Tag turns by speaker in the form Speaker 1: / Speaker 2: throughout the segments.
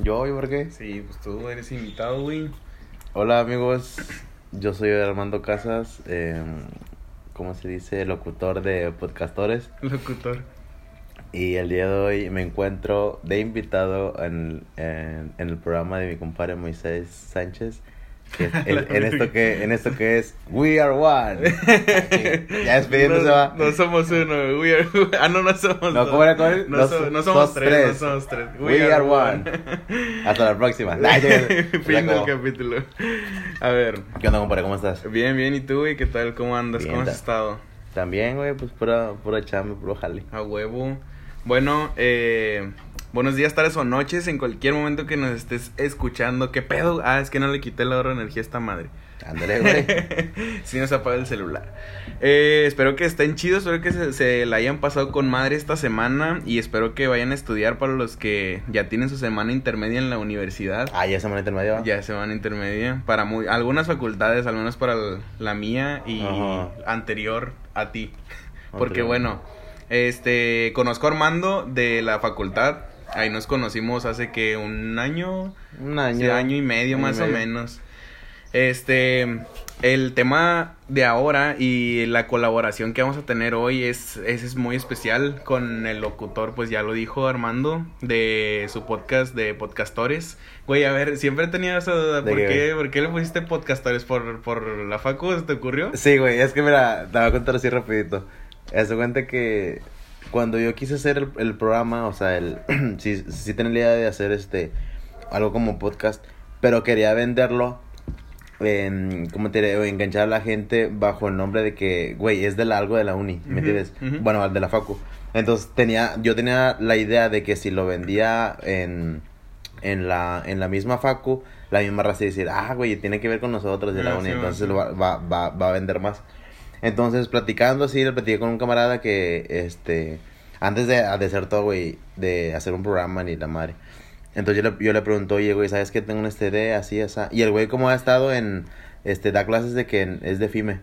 Speaker 1: ¿Yo? ¿Y por qué?
Speaker 2: Sí, pues tú eres invitado, güey.
Speaker 1: Hola amigos, yo soy Armando Casas, eh, ¿cómo se dice? Locutor de Podcastores.
Speaker 2: Locutor.
Speaker 1: Y el día de hoy me encuentro de invitado en, en, en el programa de mi compadre Moisés Sánchez. El- en, esto que, en esto que es We Are One. ya despidiéndose
Speaker 2: no,
Speaker 1: va.
Speaker 2: No somos uno, we are... Ah, no, no somos
Speaker 1: No. ¿cómo era, cómo era?
Speaker 2: No,
Speaker 1: Dos-
Speaker 2: so- no somos tres,
Speaker 1: tres.
Speaker 2: no somos tres.
Speaker 1: We, are, one. Hasta la próxima. Nah, ya- ya
Speaker 2: fin del capítulo. A ver.
Speaker 1: ¿Qué onda, compadre? ¿Cómo estás?
Speaker 2: Bien, bien. ¿Y tú, güey? ¿Qué tal? ¿Cómo andas?
Speaker 1: Bien,
Speaker 2: ¿Cómo has
Speaker 1: ta-
Speaker 2: estado?
Speaker 1: También, güey, pues pura, pura chamba, puro jale.
Speaker 2: A huevo. Bueno, eh, buenos días, tardes o noches en cualquier momento que nos estés escuchando. ¿Qué pedo? Ah, es que no le quité la hora de energía a esta madre.
Speaker 1: Ándale, güey.
Speaker 2: si nos apaga el celular. Eh, espero que estén chidos, espero que se, se la hayan pasado con madre esta semana y espero que vayan a estudiar para los que ya tienen su semana intermedia en la universidad.
Speaker 1: Ah, ya semana intermedia. ¿va?
Speaker 2: Ya semana intermedia para muy, algunas facultades, al menos para el- la mía y
Speaker 1: Ajá.
Speaker 2: anterior a ti. Porque bueno, este conozco a Armando de la facultad. Ahí nos conocimos hace que un año,
Speaker 1: Un
Speaker 2: Sí,
Speaker 1: año.
Speaker 2: año y medio
Speaker 1: año y
Speaker 2: más o menos. Este, el tema de ahora y la colaboración que vamos a tener hoy es, es, es muy especial con el locutor, pues ya lo dijo Armando, de su podcast de podcastores. Güey, a ver, siempre tenido esa duda,
Speaker 1: ¿De
Speaker 2: ¿por
Speaker 1: qué,
Speaker 2: qué, ¿por qué le pusiste podcastores? ¿Por, por la facu se te ocurrió?
Speaker 1: Sí, güey, es que mira, te voy a contar así rapidito. Haz cuenta que cuando yo quise hacer el, el programa, o sea, el sí, sí tenía la idea de hacer este algo como podcast, pero quería venderlo en, ¿cómo te diré? Enganchar a la gente bajo el nombre de que, güey, es de la, algo de la uni, ¿me entiendes? Bueno, de la facu. Entonces tenía, yo tenía la idea de que si lo vendía en, en la, en la misma facu, la misma raza decir, ah, güey, tiene que ver con nosotros de la
Speaker 2: Ah,
Speaker 1: uni,
Speaker 2: sí,
Speaker 1: entonces
Speaker 2: sí.
Speaker 1: va, va, va a vender más. Entonces, platicando así, le platiqué con un camarada que, este, antes de, de hacer todo, güey, de hacer un programa ni la madre. Entonces yo le, yo le pregunto, oye, güey, ¿sabes que tengo un STD así, así? Y el güey como ha estado en, este, da clases de que en- es de FIME.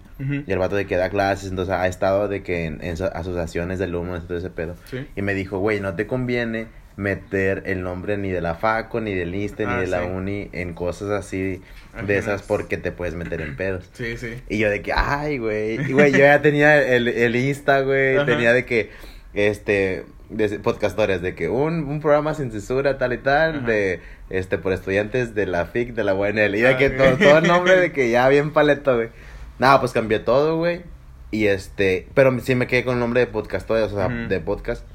Speaker 1: Y el vato de que da clases, entonces ha estado de que en, en so- asociaciones de alumnos todo ese pedo.
Speaker 2: Sí.
Speaker 1: Y me dijo, güey, no te conviene meter el nombre ni de la FACO, ni del ISTE,
Speaker 2: Ah,
Speaker 1: ni de la uni en cosas así de esas porque te puedes meter en pedos.
Speaker 2: Sí, sí.
Speaker 1: Y yo de que, ay, güey. Y, güey, yo ya tenía el, el Insta, güey.
Speaker 2: Ajá.
Speaker 1: Tenía de que, este, de podcastores, de que un, un programa sin censura, tal y tal,
Speaker 2: Ajá.
Speaker 1: de, este, por estudiantes de la FIC, de la UNL. Y de
Speaker 2: Ah,
Speaker 1: que todo, todo el nombre de que ya bien paleto, güey. Nada, pues cambié todo, güey. Y este, pero sí me quedé con el nombre de podcastores, o sea, de podcast.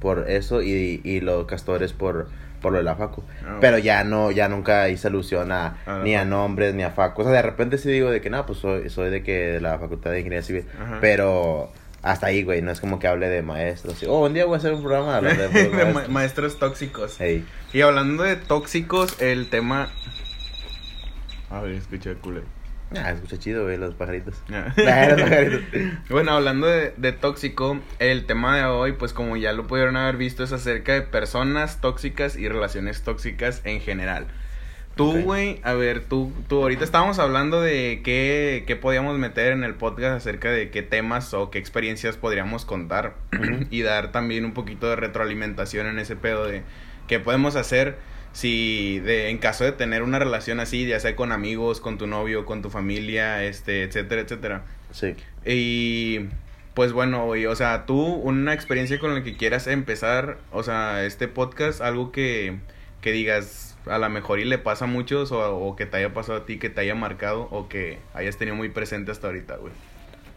Speaker 1: Por eso y, y los castores por, por lo de la facu.
Speaker 2: Ah,
Speaker 1: Pero ya no, ya nunca hice alusión a,
Speaker 2: A la
Speaker 1: ni a nombres, ni a facu. O sea, de repente sí digo de que, no, pues soy, soy de que de la facultad de ingeniería civil.
Speaker 2: Ajá.
Speaker 1: Pero hasta ahí, güey, no es como que hable de maestros. Oh, un día voy a hacer un programa de de,
Speaker 2: De
Speaker 1: maestros.
Speaker 2: maestros tóxicos. Y hablando de tóxicos, el tema... A ver, escucha culero.
Speaker 1: Ah, escucha chido, güey, los pajaritos.
Speaker 2: Ah.
Speaker 1: Ah, los pajaritos.
Speaker 2: Bueno, hablando de, de tóxico, el tema de hoy, pues como ya lo pudieron haber visto, es acerca de personas tóxicas y relaciones tóxicas en general. Tú,
Speaker 1: Ok.
Speaker 2: güey, a ver, tú, tú, ahorita estábamos hablando de qué, qué podíamos meter en el podcast acerca de qué temas o qué experiencias podríamos contar y dar también un poquito de retroalimentación en ese pedo de qué podemos hacer si de en caso de tener una relación así, ya sea con amigos, con tu novio, con tu familia, este, etcétera, etcétera.
Speaker 1: Sí.
Speaker 2: Y pues bueno, güey, o sea, tú una experiencia con la que quieras empezar, o sea, este podcast, algo que, que digas a lo mejor y le pasa a muchos o, o que te haya pasado a ti, que te haya marcado o que hayas tenido muy presente hasta ahorita, güey.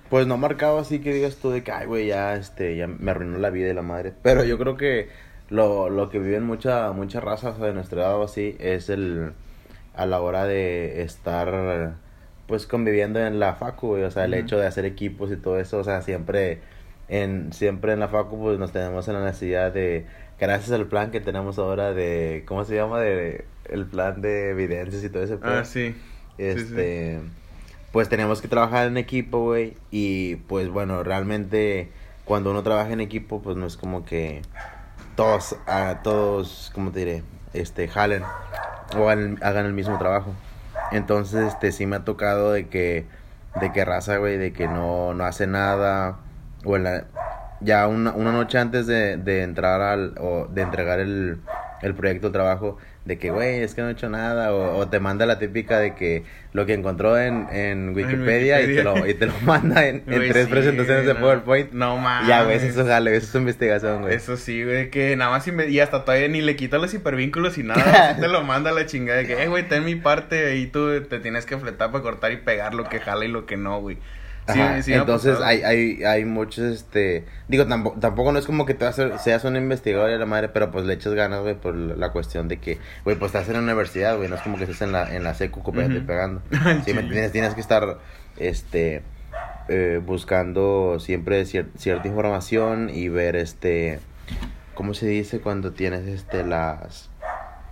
Speaker 1: Pues no marcado así que digas tú de que, ay, güey, ya, este, ya me arruinó la vida de la madre. Pero yo creo que lo, lo que viven mucha, mucha raza o sea, de nuestra edad o así es el, a la hora de estar, pues, conviviendo en la facu, güey. O sea, el hecho de hacer equipos y todo eso, o sea, siempre en, siempre en la facu, pues, nos tenemos en la necesidad de, gracias al plan que tenemos ahora de, ¿cómo se llama? De, el plan de evidencias y todo ese pedo.
Speaker 2: Ah, sí. Sí, sí.
Speaker 1: Este, pues tenemos que trabajar en equipo, güey. Y pues bueno, realmente cuando uno trabaja en equipo, pues no es como que todos, ah, todos, ¿cómo te diré? Este, jalen o hagan, hagan el mismo trabajo. Entonces, este, sí me ha tocado de que, de que raza, güey, de que no, no hace nada. O en la, ya una, una noche antes de, de entrar al, o de entregar el, el proyecto de trabajo de que, güey, es que no he hecho nada, o, o, te manda la típica de que lo que encontró en, en, Wikipedia, Y, te lo, y te lo manda en, en tres presentaciones de PowerPoint.
Speaker 2: No mames.
Speaker 1: Ya, güey, eso es jale, eso es investigación, güey.
Speaker 2: Eso sí, güey, que nada más y hasta todavía ni le quita los hipervínculos y nada, te lo manda la chingada de que, eh, güey, ten mi parte y tú te tienes que fletar para cortar y pegar lo que jala y lo que no, güey.
Speaker 1: Entonces hay, hay, hay muchos, este, digo, tampoco, tampoco no es como que te seas un investigador de la madre, pero pues le echas ganas, güey, por la cuestión de que, güey, pues estás en la universidad, güey, no es como que estés en la, en la secu copiando pegando. sí, me tienes, tienes que estar, este, eh, buscando siempre cierta información y ver, este, ¿cómo se dice cuando tienes, este, las,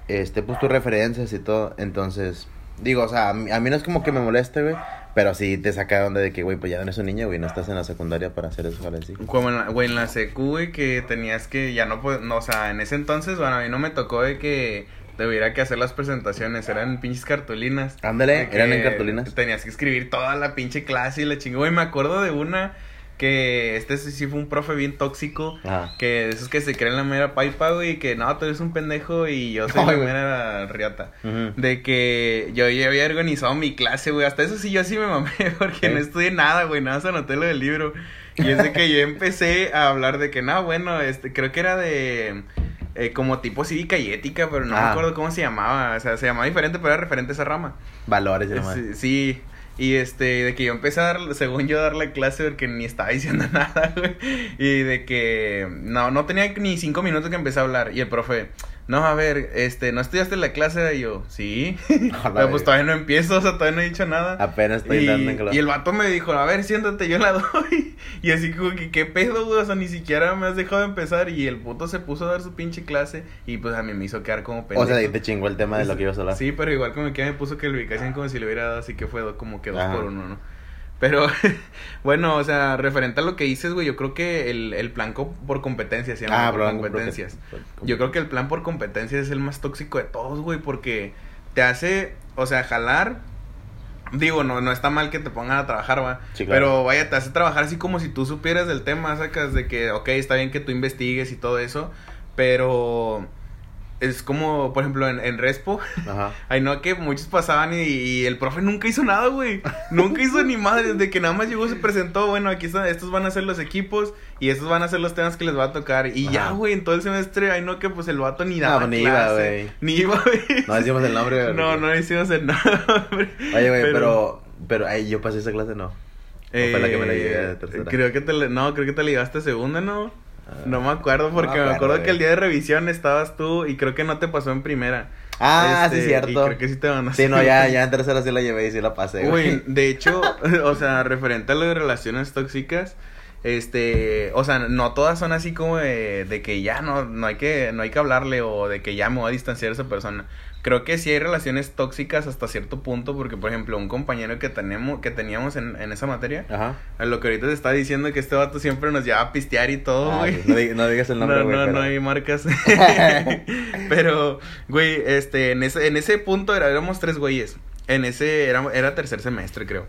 Speaker 1: este, pues tus referencias y todo, entonces... Digo, o sea, a mí, a mí no es como que me moleste, güey. Pero sí te saca de onda de que, güey, pues ya no eres un niño, güey, no estás en la secundaria para hacer eso, ¿vale? Sí.
Speaker 2: Como en la, güey, en la secu, güey, que tenías que, ya no, pues, no, o sea, en ese entonces, bueno, a mí no me tocó de que tuviera que hacer las presentaciones, eran pinches cartulinas.
Speaker 1: Ándale, eran en cartulinas.
Speaker 2: Tenías que escribir toda la pinche clase y la chingada, güey, me acuerdo de una que este sí fue un profe bien tóxico, que de esos que se creen la mera paipa, güey, que no, tú eres un pendejo y yo soy la mera riata. De que yo ya había organizado mi clase, güey, hasta eso sí yo sí me mamé, porque no estudié nada, güey, nada se anoté lo del libro. Y es de que yo empecé a hablar de que, no, bueno, este, creo que era de... Eh, como tipo cívica y ética, pero no me acuerdo cómo se llamaba. O sea, se llamaba diferente, pero era referente a esa rama.
Speaker 1: Valores,
Speaker 2: sí, sí. Y este, de que yo empecé a dar, según yo, darle clase porque ni estaba diciendo nada, güey. Y de que no, no tenía ni cinco minutos que empecé a hablar. Y el profe, no, a ver, este, ¿no estudiaste la clase? Y yo, sí. Pero pues todavía no empiezo, o sea, todavía no he dicho nada.
Speaker 1: Apenas estoy dando en clase.
Speaker 2: Y el vato me dijo, a ver, siéntate, yo la doy. Y así como que, ¿qué pedo, güey? O sea, ni siquiera me has dejado de empezar. Y el puto se puso a dar su pinche clase. Y pues a mí me hizo quedar como
Speaker 1: pendejo. O sea, ahí te chingó el tema de lo que ibas a hablar.
Speaker 2: Sí, pero igual como que me puso que ubicación como si le hubiera dado, así que fue como que dos por uno, ¿no? Pero, bueno, o sea, referente a lo que dices, güey, yo creo que el, el plan por competencias se llama. Ah, por competencias. Yo creo que el plan por competencias es el más tóxico de todos, güey, porque te hace, o sea, jalar. Digo, no, no está mal que te pongan a trabajar, va. Pero vaya, te hace trabajar así como si tú supieras del tema, sacas de que, ok, está bien que tú investigues y todo eso, pero es como, por ejemplo, en, en Respo. Ajá. Ay, no, que muchos pasaban y, el profe nunca hizo nada, güey. nunca hizo ni madre. Desde que nada más llegó, se presentó. Bueno, aquí están, estos van a ser los equipos y estos van a ser los temas que les va a tocar. Y ya, güey, en todo el semestre, ay, no, que pues el vato ni daba. No, ni iba, güey. Ni iba, güey.
Speaker 1: No decimos el nombre,
Speaker 2: güey. No, no decimos el nombre.
Speaker 1: Oye, güey, pero, pero, ay, yo pasé esa clase, no.
Speaker 2: Eh, fue la que me la llevé de tercera. Creo que te, no, creo que te la llevaste segunda, ¿no? No me acuerdo porque me acuerdo que el día de revisión estabas tú y creo que no te pasó en primera.
Speaker 1: Ah, sí, este, cierto. Y
Speaker 2: creo que sí te van a
Speaker 1: Sí, no, ya, ya en tercera sí la llevé y sí la pasé,
Speaker 2: güey. de hecho, o sea, referente a lo de relaciones tóxicas, este, o sea, no todas son así como de, de que ya no, no hay que, no hay que hablarle o de que ya me voy a distanciar de esa persona creo que sí hay relaciones tóxicas hasta cierto punto, porque por ejemplo, un compañero que tenemos, que teníamos en, en esa materia, Ajá. lo que ahorita te está diciendo que este vato siempre nos lleva a pistear y todo, ah, güey.
Speaker 1: No, digas el nombre,
Speaker 2: No, no, no hay marcas. pero, güey, este, en ese, en ese punto era, éramos tres güeyes. En ese, era, era tercer semestre, creo.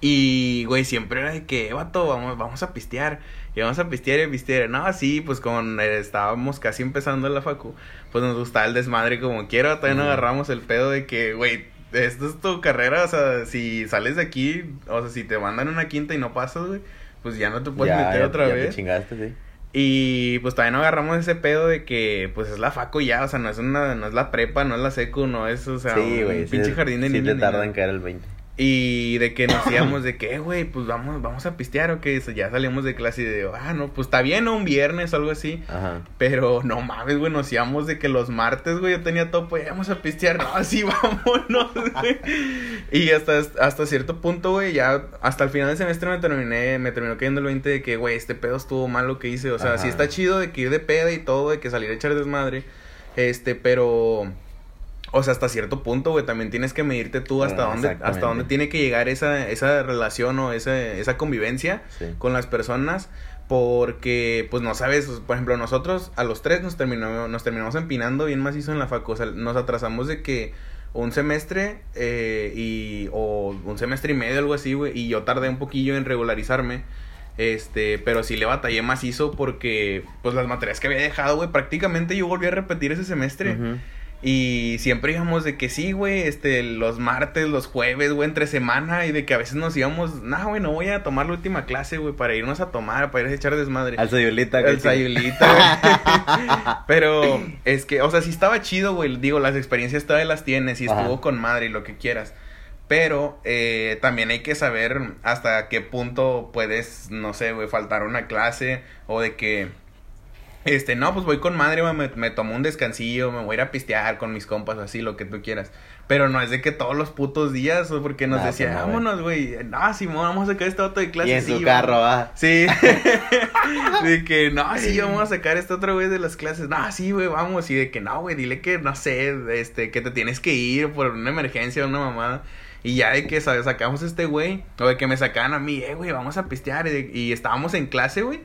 Speaker 2: Y, güey, siempre era de que, vato, vamos, vamos a pistear. Y vamos a pistear y pistear. No, sí, pues con eh, estábamos casi empezando la facu, pues nos gustaba el desmadre como quiera. Todavía no agarramos el pedo de que, güey, esto es tu carrera. O sea, si sales de aquí, o sea, si te mandan una quinta y no pasas, güey, pues ya no te puedes meter otra ya vez.
Speaker 1: Te chingaste, sí.
Speaker 2: Y pues todavía no agarramos ese pedo de que pues es la facu ya, o sea, no es una, no es la prepa, no es la secu, no es, o sea, un pinche jardín de
Speaker 1: niños. Sí te tarda en caer el 20.
Speaker 2: Y de que nos íbamos de que, güey, pues vamos, vamos a pistear o que ya salimos de clase y de, ah, no, pues está bien, Un viernes o algo así. Ajá. Pero no mames, güey, nos íbamos de que los martes, güey, yo tenía todo, pues vamos a pistear. No, así vámonos, güey. y hasta, hasta cierto punto, güey, ya hasta el final del semestre me terminé, me terminó cayendo el 20 de que, güey, este pedo estuvo mal lo que hice. O sea, sí está chido de que ir de peda y todo, de que salir a echar desmadre. Este, pero o sea, hasta cierto punto, güey, también tienes que medirte tú hasta ah, dónde, hasta dónde tiene que llegar esa, esa relación o esa, esa convivencia con las personas. Porque, pues no sabes, por ejemplo, nosotros a los tres nos terminó, nos terminamos empinando bien macizo en la facu. O sea, nos atrasamos de que un semestre eh, y, o un semestre y medio, algo así, güey. Y yo tardé un poquillo en regularizarme. Este, pero sí le batallé macizo porque, pues las materias que había dejado, güey, prácticamente yo volví a repetir ese semestre.
Speaker 1: Ujú.
Speaker 2: Y siempre íbamos de que sí, güey, este, los martes, los jueves, güey, entre semana, y de que a veces nos íbamos, no, güey, no voy a tomar la última clase, güey, para irnos a tomar, para ir a echar desmadre.
Speaker 1: Al Sayulita.
Speaker 2: El sayulita, güey. Pero es que, o sea, sí estaba chido, güey. Digo, las experiencias todavía las tienes y
Speaker 1: Ajá.
Speaker 2: estuvo con madre y lo que quieras. Pero eh, también hay que saber hasta qué punto puedes, no sé, güey, faltar una clase o de que, este, no, pues voy con madre, me, me tomo un descansillo, me voy a ir a pistear con mis compas o así, lo que tú quieras. Pero no es de que todos los putos días, porque nos
Speaker 1: Nah,
Speaker 2: decían,
Speaker 1: pues no, güey.
Speaker 2: vámonos, güey, no, Simón, vamos a sacar este auto de clase.
Speaker 1: Y en
Speaker 2: sí,
Speaker 1: su
Speaker 2: va".
Speaker 1: carro, va.
Speaker 2: Sí. de que, no, sí, vamos a sacar este otro güey de las clases. No, sí, güey, vamos. Y de que, no, güey, dile que, no sé, este, que te tienes que ir por una emergencia o una mamada. Y ya de que ¿sabes? sacamos este güey, o de que me sacaban a mí, eh, güey, vamos a pistear. Y, de- y estábamos en clase, güey.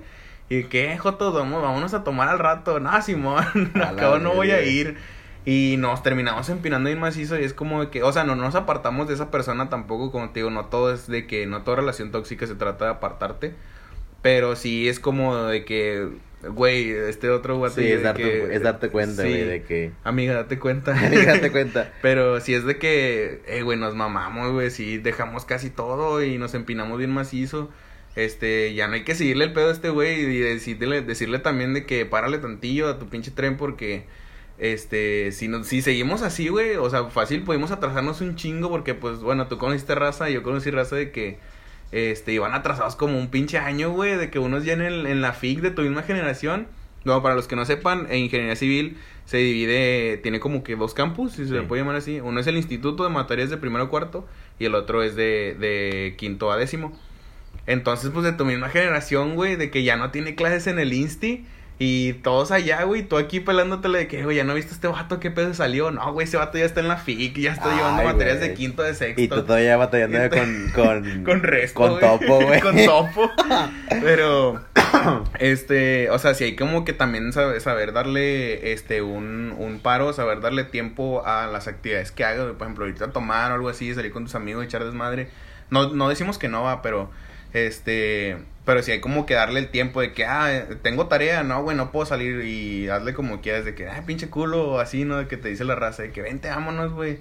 Speaker 2: Y que, Joto, vamos, vámonos a tomar al rato. No, Simón, acabo no voy a ir. Y nos terminamos empinando bien macizo y es como de que, o sea, no nos apartamos de esa persona tampoco, como te digo, no todo es de que, no toda relación tóxica se trata de apartarte. Pero sí es como de que, güey, este otro güey.
Speaker 1: Sí, es darte, es darte cuenta, güey, de que...
Speaker 2: Amiga, date cuenta.
Speaker 1: Date cuenta.
Speaker 2: Pero si es de que, eh, güey, nos mamamos, güey, sí, dejamos casi todo y nos empinamos bien macizo. Este, ya no hay que seguirle el pedo a este güey y decirle, decirle también de que párale tantillo a tu pinche tren porque, este, si, no, si seguimos así, güey, o sea, fácil podemos atrasarnos un chingo porque, pues, bueno, tú conociste raza y yo conocí raza de que, este, iban atrasados como un pinche año, güey, de que unos ya en, el, en la FIC de tu misma generación. No, para los que no sepan, en ingeniería civil se divide, tiene como que dos campus, si se le puede llamar así. Uno es el Instituto de Materias de primero a cuarto y el otro es de, de quinto a décimo. Entonces, pues de tu misma generación, güey, de que ya no tiene clases en el Insti y todos allá, güey, tú aquí pelándotele de que, güey, ya no viste este vato, qué pedo salió. No, güey, ese vato ya está en la FIC, ya está
Speaker 1: Ay,
Speaker 2: llevando materias de quinto, de sexto.
Speaker 1: Y tú todavía batallando con... Con,
Speaker 2: Con resto.
Speaker 1: Con
Speaker 2: güey.
Speaker 1: topo, güey.
Speaker 2: con topo. Pero, este, o sea, sí hay como que también saber, saber darle, este, un, un paro, saber darle tiempo a las actividades que hagas. Por ejemplo, ahorita tomar o algo así, salir con tus amigos, echar desmadre. No, no decimos que no va, pero, este, pero sí hay como que darle el tiempo de que, ah, tengo tarea, no, güey, no puedo salir y hazle como quieras, de que, ah, pinche culo, así, ¿no? De que te dice la raza, de que vente, vámonos, güey.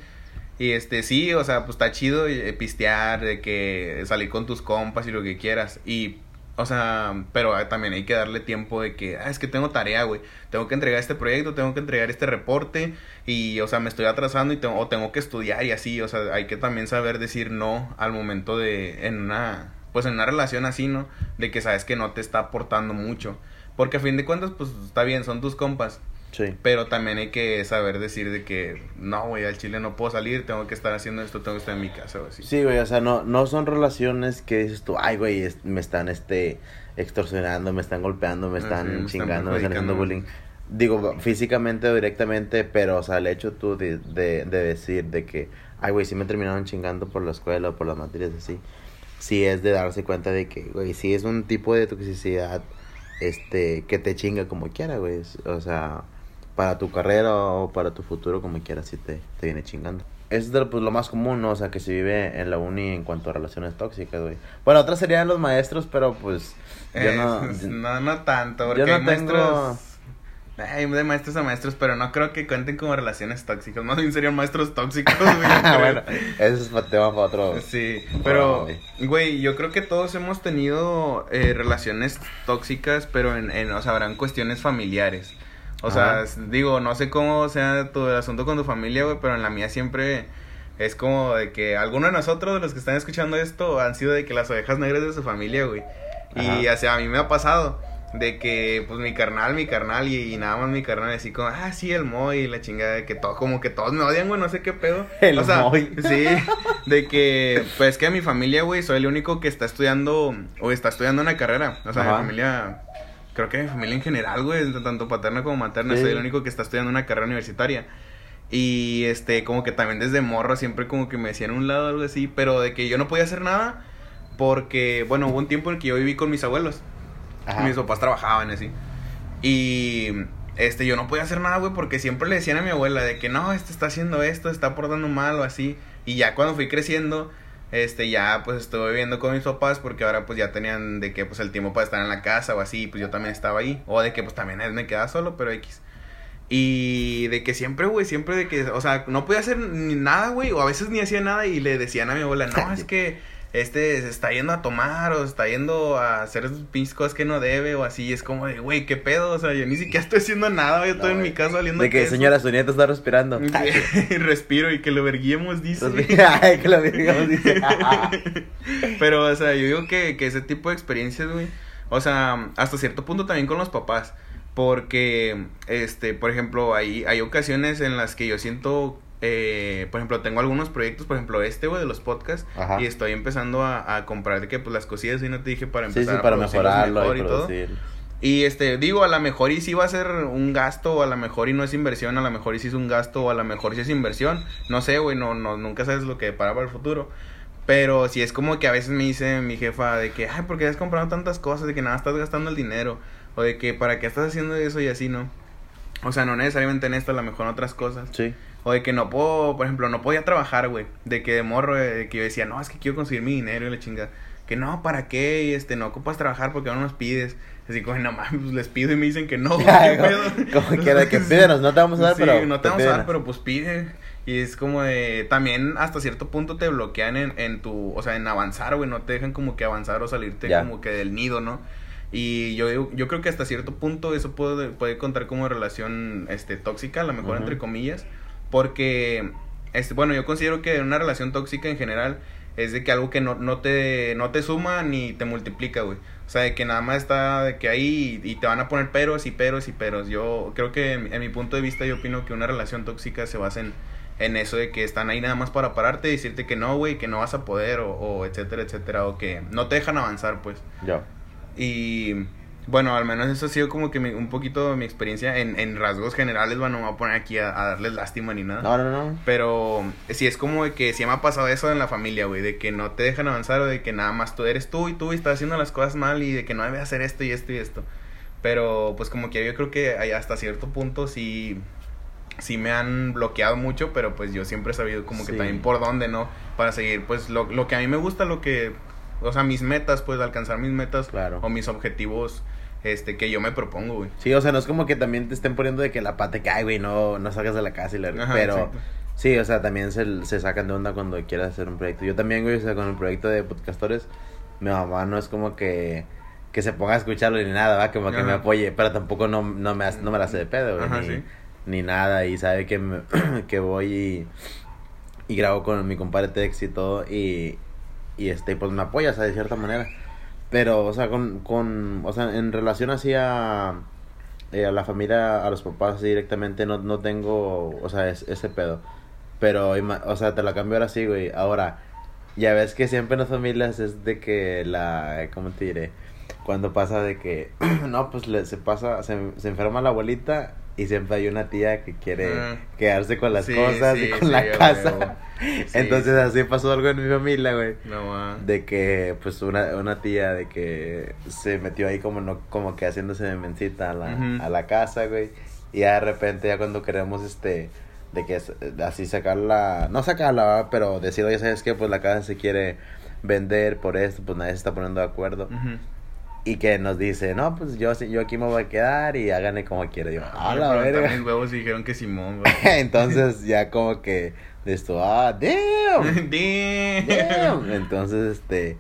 Speaker 2: Y este, sí, o sea, pues está chido eh, pistear, de que salir con tus compas y lo que quieras. Y, o sea, pero también hay que darle tiempo de que, ah, es que tengo tarea, güey. Tengo que entregar este proyecto, tengo que entregar este reporte. Y, o sea, me estoy atrasando y tengo, o tengo que estudiar y así. O sea, hay que también saber decir no al momento de, en una, pues en una relación así, ¿no? De que sabes que no te está aportando mucho. Porque a fin de cuentas, pues está bien, son tus compas.
Speaker 1: Sí.
Speaker 2: Pero también hay que saber decir de que no, güey, al chile no puedo salir, tengo que estar haciendo esto, tengo que estar en mi casa o así.
Speaker 1: Sí, güey, o sea, no, no son relaciones que dices tú, ay, güey, es- me están, este, extorsionando, me están golpeando, me
Speaker 2: Ah,
Speaker 1: están
Speaker 2: sí, me están
Speaker 1: chingando, me están haciendo bullying. Digo, físicamente o directamente, pero, o sea, el hecho tú de, de, de decir de que, ay, güey, sí me terminaron chingando por la escuela o por las materias así, sí es de darse cuenta de que, güey, sí es un tipo de toxicidad, este, que te chinga como quiera, güey, o sea, para tu carrera o para tu futuro como quiera, sí te, te viene chingando. Es de, pues, lo más común, ¿no? O sea, que se vive en la uni en cuanto a relaciones tóxicas, güey. Bueno, otras serían los maestros, pero pues yo
Speaker 2: Eh,
Speaker 1: no...
Speaker 2: no, no tanto, porque
Speaker 1: yo no
Speaker 2: hay
Speaker 1: tengo-
Speaker 2: maestros... Hay de maestros a maestros, pero no creo que cuenten como relaciones tóxicas. Más bien serían maestros tóxicos, güey.
Speaker 1: bueno, ese es tema para otro...
Speaker 2: Sí, pero, güey, yo creo que todos hemos tenido eh, relaciones tóxicas, pero en, en, o sea, habrán cuestiones familiares. O sea,
Speaker 1: Ajá.
Speaker 2: digo, no sé cómo sea tu asunto con tu familia, güey, pero en la mía siempre es como de que alguno de nosotros, de los que están escuchando esto, han sido de que las ovejas negras de su familia, güey. Y, o sea, a mí me ha pasado de que, pues, mi carnal, mi carnal, y, y nada más mi carnal, así como, ah, sí, el Moy, y la chingada, de que todo, como que todos me odian, güey, no sé qué pedo.
Speaker 1: El
Speaker 2: o sea,
Speaker 1: Moy.
Speaker 2: Sí, de que, pues, que mi familia, güey, soy el único que está estudiando, o está estudiando una carrera. O sea, mi
Speaker 1: Ajá.
Speaker 2: familia, creo que mi familia en general, güey, tanto paterna como materna,
Speaker 1: Sí.
Speaker 2: soy el único que está estudiando una carrera universitaria. Y, este, como que también desde morro siempre como que me decían un lado algo así, pero de que yo no podía hacer nada porque, bueno, hubo un tiempo en que yo viví con mis abuelos.
Speaker 1: Ajá.
Speaker 2: Mis papás trabajaban así. Y este, yo no podía hacer nada, güey, porque siempre le decían a mi abuela de que no, este está haciendo esto, está portando mal o así. Y ya cuando fui creciendo, este, ya pues estuve viviendo con mis papás porque ahora pues ya tenían de que pues el tiempo para estar en la casa o así, pues yo también estaba ahí. O de que pues también él me quedaba solo, pero X. Y de que siempre, güey, siempre de que, o sea, no podía hacer ni nada, güey, o a veces ni hacía nada y le decían a mi abuela, no, es que este se está yendo a tomar o se está yendo a hacer pinches cosas que no debe o así. Es como de, güey, ¿qué pedo? O sea, yo ni siquiera estoy haciendo nada, güey, estoy en mi casa saliendo
Speaker 1: De que, señora, su nieta está respirando.
Speaker 2: y respiro y que lo verguemos, dice.
Speaker 1: Ay, que lo verguemos, dice.
Speaker 2: Pero, o sea, yo digo que, que ese tipo de experiencias, güey, o sea, hasta cierto punto también con los papás. Porque, este, por ejemplo, hay, hay ocasiones en las que yo siento eh, por ejemplo, tengo algunos proyectos, por ejemplo, este, güey, de los podcasts. Y estoy empezando a, a, comprar de que, pues, las cosillas, y no te dije, para empezar
Speaker 1: sí, sí, para mejorarlo y, y todo.
Speaker 2: Y, este, digo, a lo mejor y sí va a ser un gasto, o a lo mejor y no es inversión, a lo mejor y sí es un gasto, o a lo mejor sí es inversión. No sé, güey, no, no, nunca sabes lo que para para el futuro. Pero si es como que a veces me dice mi jefa de que, ay, ¿por qué has comprado tantas cosas? De que nada estás gastando el dinero. O de que, ¿para qué estás haciendo eso y así, no? O sea, no necesariamente en esto, a lo mejor en otras cosas.
Speaker 1: Sí.
Speaker 2: O de que no puedo, por ejemplo, no podía trabajar, güey. De que de morro, de que yo decía, no, es que quiero conseguir mi dinero y la chinga. Que no, ¿para qué? Y este, no ocupas trabajar porque no nos pides. Así como, no mames, pues les pido y me dicen que no.
Speaker 1: como quiera que pídenos, no te vamos a dar,
Speaker 2: sí,
Speaker 1: pero.
Speaker 2: no te, vamos a dar, pero pues pide. Y es como de, también hasta cierto punto te bloquean en, en tu, o sea, en avanzar, güey, no te dejan como que avanzar o salirte como que del nido, ¿no? Y yo, yo creo que hasta cierto punto eso puede, puede contar como relación este, tóxica, a lo mejor entre comillas. Porque, este, bueno, yo considero que una relación tóxica en general es de que algo que no, no, te, no te suma ni te multiplica, güey. O sea, de que nada más está de que ahí y, te van a poner peros y peros y peros. Yo creo que en, mi punto de vista yo opino que una relación tóxica se basa en, en eso de que están ahí nada más para pararte y decirte que no, güey, que no vas a poder o, o etcétera, etcétera. O que no te dejan avanzar, pues.
Speaker 1: Ya.
Speaker 2: Y bueno, al menos eso ha sido como que un poquito mi experiencia en, en rasgos generales. Bueno, no me voy a poner aquí a, darles lástima ni nada.
Speaker 1: No, no, no.
Speaker 2: Pero sí es como de que sí me ha pasado eso en la familia, güey. De que no te dejan avanzar o de que nada más tú eres tú y tú y estás haciendo las cosas mal y de que no debes hacer esto y esto y esto. Pero pues como que yo creo que hasta cierto punto sí, sí me han bloqueado mucho, pero pues yo siempre he sabido como que también por dónde, ¿no? Para seguir pues lo, lo que a mí me gusta, lo que o sea, mis metas, pues alcanzar mis metas
Speaker 1: claro.
Speaker 2: o mis objetivos este que yo me propongo, güey.
Speaker 1: Sí, o sea, no es como que también te estén poniendo de que la pata cae, güey, no, no salgas de la casa y la... pero sí, o sea, también se, se sacan de onda cuando quieras hacer un proyecto. Yo también, güey, o sea, con el proyecto de podcastores, mi mamá no es como que que se ponga a escucharlo ni nada, va, como que me apoye, pero tampoco no, no, me, no me la hace de pedo, güey, ni, ni, nada, y sabe que, me, que voy y, y grabo con mi compadre Tex y todo, y, y este, pues me apoya, o sea, de cierta manera. Pero, o sea, con, con, o sea, en relación así a, eh, la familia, a los papás directamente, no, no tengo, o sea, ese pedo. Pero, o sea, te la cambio ahora sí, güey. Ahora, ya ves que siempre en las familias es de que la, ¿cómo te diré? Cuando pasa de que, no, pues le, se pasa, se, se enferma la abuelita y siempre hay una tía que quiere ah. quedarse con las cosas y con la casa. Entonces así pasó algo en mi familia, güey.
Speaker 2: No,
Speaker 1: de que pues una, una tía de que se metió ahí como no como que haciéndose de mencita a la, a la casa, güey. Y ya de repente ya cuando queremos este de que así sacarla, no sacarla, pero decir, oye, ¿sabes qué? Pues la casa se quiere vender por esto, pues nadie se está poniendo de acuerdo y que nos dice, no, pues yo, yo aquí me voy a quedar y háganle como quiera. Yo,
Speaker 2: ah, la verga. mis huevos dijeron que Simón.
Speaker 1: Entonces ya como que de esto, ah, damn.
Speaker 2: damn.
Speaker 1: Entonces, este,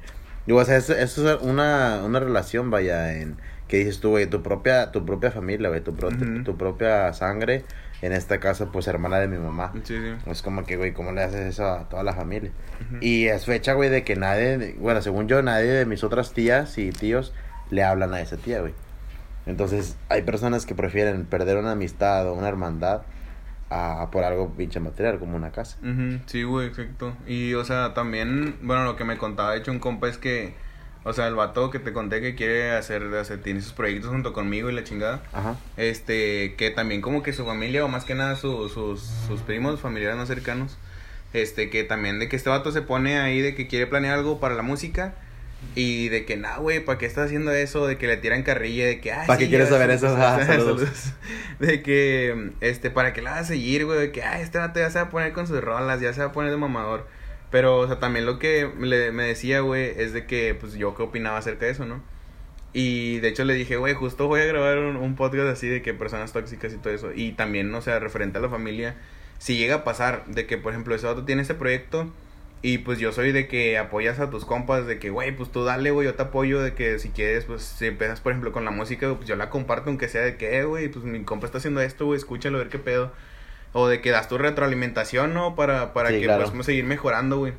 Speaker 1: digo, o sea, eso, es una, una relación, vaya, en que dices tú, güey, tu propia, tu propia familia, güey, tu, tu propia sangre. En este caso, pues, hermana de mi mamá.
Speaker 2: Sí, sí.
Speaker 1: Es como que, güey, ¿cómo le haces eso a toda la familia? Y es fecha, güey, de que nadie, bueno, según yo, nadie de mis otras tías y tíos le hablan a esa tía, güey. Entonces, hay personas que prefieren perder una amistad o una hermandad a, por algo pinche material, como una casa.
Speaker 2: Sí, güey, exacto. Y, o sea, también, bueno, lo que me contaba, de hecho, un compa es que, o sea, el vato que te conté que quiere hacer, hacer tiene sus proyectos junto conmigo y la chingada.
Speaker 1: Ajá.
Speaker 2: Este, que también como que su familia, o más que nada sus, sus primos, familiares más cercanos, este, que también de que este vato se pone ahí de que quiere planear algo para la música y de que, nah, güey, ¿para qué estás haciendo eso? De que le tiran carrilla, de que, ay,
Speaker 1: ¿Para qué quieres saber eso? Ah,
Speaker 2: de que, este, ¿para qué la vas a seguir, güey? De que, ay, este vato ya se va a poner con sus rolas, ya se va a poner de mamador. Pero, o sea, también lo que le, me decía, güey, es de que, pues, yo qué opinaba acerca de eso, ¿no? Y de hecho le dije, güey, justo voy a grabar un, un, podcast así de que personas tóxicas y todo eso. Y también, o sea, referente a la familia, si llega a pasar de que, por ejemplo, ese otro tiene este proyecto y pues yo soy de que apoyas a tus compas, de que, güey, pues tú dale, güey, yo te apoyo, de que si quieres, pues si empiezas, por ejemplo, con la música, pues yo la comparto, aunque sea de que, eh, güey, pues mi compa está haciendo esto, güey, escúchalo, a ver qué pedo. O de que das tu retroalimentación, ¿no? Para, para que claro. podamos seguir mejorando, güey.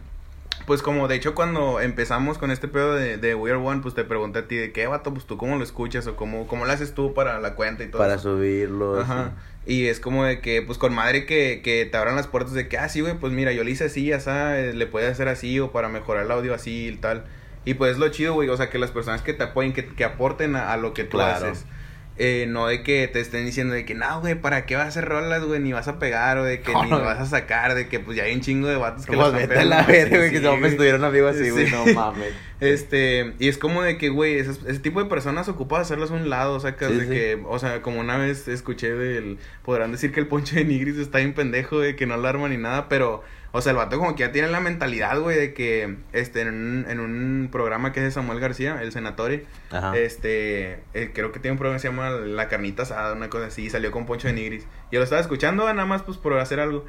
Speaker 2: Pues como de hecho cuando empezamos con este pedo de, de We Are One, pues te pregunté a ti de qué vato, pues tú cómo lo escuchas o cómo, cómo lo haces tú para la cuenta y todo
Speaker 1: Para subirlo.
Speaker 2: Ajá. Y es como de que, pues con madre que, que te abran las puertas de que, ah, sí, güey, pues mira, yo le hice así, ya le puede hacer así o para mejorar el audio así y tal. Y pues es lo chido, güey, o sea, que las personas que te apoyen, que, que aporten a, a, lo que tú claro. haces. Eh, no de que te estén diciendo de que no, güey, ¿para qué vas a hacer rolas, güey? Ni vas a pegar, o de que no, ni lo vas a sacar, de que pues ya hay un chingo de vatos que
Speaker 1: los vete a la verga, güey, que si me estuvieron amigos así, güey, sí. no mames.
Speaker 2: Este, y es como de que, güey, ese, ese, tipo de personas ocupa hacerlas a un lado, que, sí, de sí. que, o sea, como una vez escuché del, podrán decir que el poncho de Nigris está bien pendejo, de que no la arma ni nada, pero o sea, el vato como que ya tiene la mentalidad, güey, de que este en un, en un programa que es de Samuel García, el senatorio, Ajá. este, eh, creo que tiene un programa que se llama La Carnita Asada, una cosa así, y salió con Poncho de Nigris. Yo lo estaba escuchando nada más pues por hacer algo.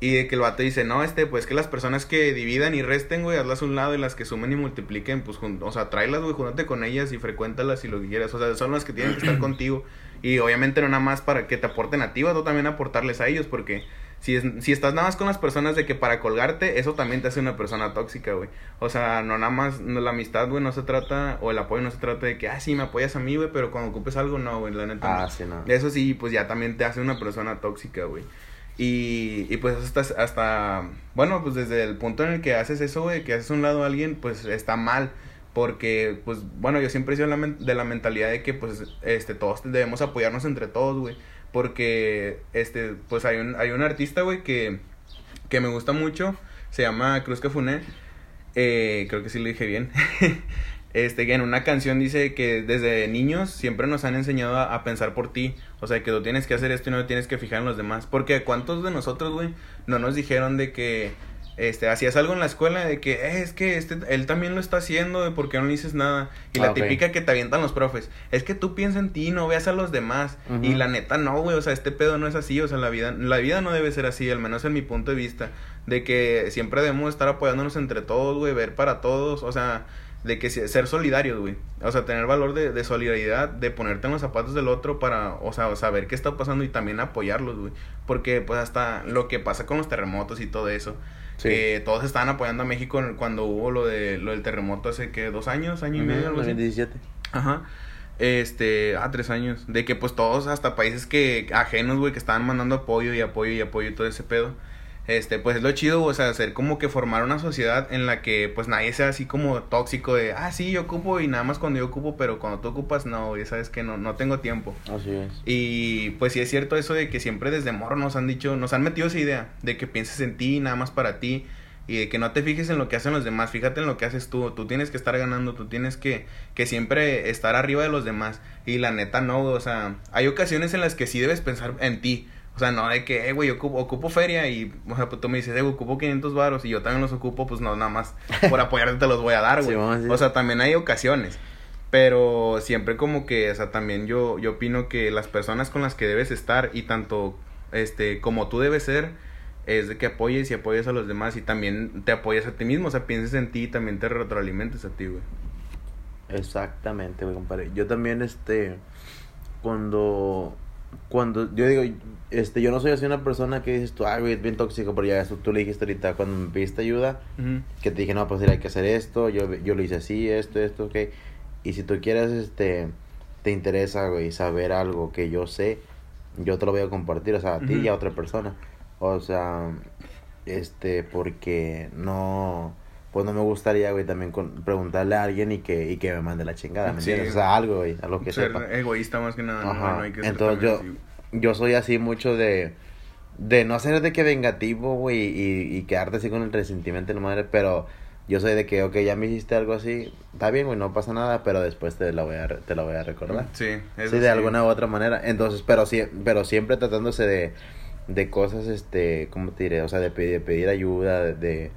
Speaker 2: Y de que el vato dice, no, este, pues que las personas que dividan y resten, güey, hazlas a un lado y las que sumen y multipliquen, pues, o sea, tráelas, güey, júntate con ellas y frecuéntalas y lo que quieras. O sea, son las que tienen que estar contigo. Y obviamente no nada más para que te aporten a ti, tú también aportarles a ellos, porque si, es, si estás nada más con las personas de que para colgarte, eso también te hace una persona tóxica, güey. O sea, no nada más, no, la amistad, güey, no se trata, o el apoyo no se trata de que, ah, sí, me apoyas a mí, güey, pero cuando ocupes algo, no, güey, la neta.
Speaker 1: Ah,
Speaker 2: no.
Speaker 1: sí, no.
Speaker 2: Eso sí, pues ya también te hace una persona tóxica, güey. Y, y pues hasta, hasta, bueno, pues desde el punto en el que haces eso, güey, que haces un lado a alguien, pues está mal. Porque, pues, bueno, yo siempre he sido de la mentalidad de que, pues, este, todos debemos apoyarnos entre todos, güey. Porque, este, pues hay un, hay un artista, güey, que, que me gusta mucho. Se llama Cruz Cafuné. Eh, creo que sí lo dije bien. este, que en una canción dice que desde niños siempre nos han enseñado a, pensar por ti. O sea, que tú tienes que hacer esto y no tienes que fijar en los demás. Porque ¿cuántos de nosotros, güey, no nos dijeron de que este, hacías algo en la escuela de que, eh, es que este, él también lo está haciendo, de por qué no le dices nada. Y la okay. típica que te avientan los profes, es que tú piensas en ti, no veas a los demás. Uh -huh. Y la neta, no, güey, o sea, este pedo no es así, o sea, la vida, la vida no debe ser así, al menos en mi punto de vista, de que siempre debemos estar apoyándonos entre todos, güey, ver para todos, o sea, de que ser solidarios, güey. O sea, tener valor de, de, solidaridad, de ponerte en los zapatos del otro para, o sea, saber qué está pasando y también apoyarlos, güey. Porque, pues, hasta lo que pasa con los terremotos y todo eso. Sí. Eh, todos estaban apoyando a México cuando hubo lo de lo del terremoto hace que dos años, año y medio, algo
Speaker 1: 2017.
Speaker 2: Ajá. Este, ah, tres años. De que pues todos, hasta países que ajenos, güey, que estaban mandando apoyo y apoyo y apoyo y todo ese pedo. Este, pues es lo chido, o sea, hacer como que formar una sociedad en la que pues nadie sea así como tóxico de, ah, sí, yo ocupo y nada más cuando yo ocupo, pero cuando tú ocupas, no, ya sabes que no, no tengo tiempo.
Speaker 1: Así es.
Speaker 2: Y pues sí es cierto eso de que siempre desde morro nos han dicho, nos han metido esa idea de que pienses en ti, nada más para ti. Y de que no te fijes en lo que hacen los demás, fíjate en lo que haces tú, tú tienes que estar ganando, tú tienes que, que siempre estar arriba de los demás. Y la neta no, o sea, hay ocasiones en las que sí debes pensar en ti, o sea, no de que, eh, güey, ocupo, ocupo feria y, o sea, pues tú me dices, eh, ocupo 500 varos y yo también los ocupo, pues no, nada más por apoyarte te los voy a dar, güey. Sí, o sea, también hay ocasiones. Pero siempre como que, o sea, también yo, yo opino que las personas con las que debes estar y tanto, este, como tú debes ser, es de que apoyes y apoyes a los demás y también te apoyes a ti mismo, o sea, pienses en ti y también te retroalimentes a ti, güey.
Speaker 1: Exactamente, güey, compadre. Yo también, este, cuando cuando yo digo, este, yo no soy así una persona que dices tú, ay, güey, es bien tóxico, pero ya eso tú le dijiste ahorita cuando me pediste ayuda, uh -huh. que te dije, no, pues hay que hacer esto, yo, yo lo hice así, esto, esto, ok. Y si tú quieres, este, te interesa, güey, saber algo que yo sé, yo te lo voy a compartir, o sea, a uh -huh. ti y a otra persona. O sea, este, porque no, pues no me gustaría, güey, también con, preguntarle a alguien y que, y que me mande la chingada, ¿me sí, entiendes? O sea, algo, güey, a lo que
Speaker 2: ser
Speaker 1: sepa.
Speaker 2: egoísta más que nada,
Speaker 1: Ajá.
Speaker 2: no, no hay que
Speaker 1: Entonces yo, así. Yo soy así mucho de, de no ser de que vengativo, güey, y, y quedarte así con el resentimiento de la madre, pero yo soy de que, ok, ya me hiciste algo así, está bien, güey, no pasa nada, pero después te la voy a, te la voy a recordar.
Speaker 2: Sí, eso
Speaker 1: sí, de alguna u otra manera. Entonces, pero, sí, pero siempre tratándose de, de cosas, este, ¿cómo te diré? O sea, de pedir, de pedir ayuda, de,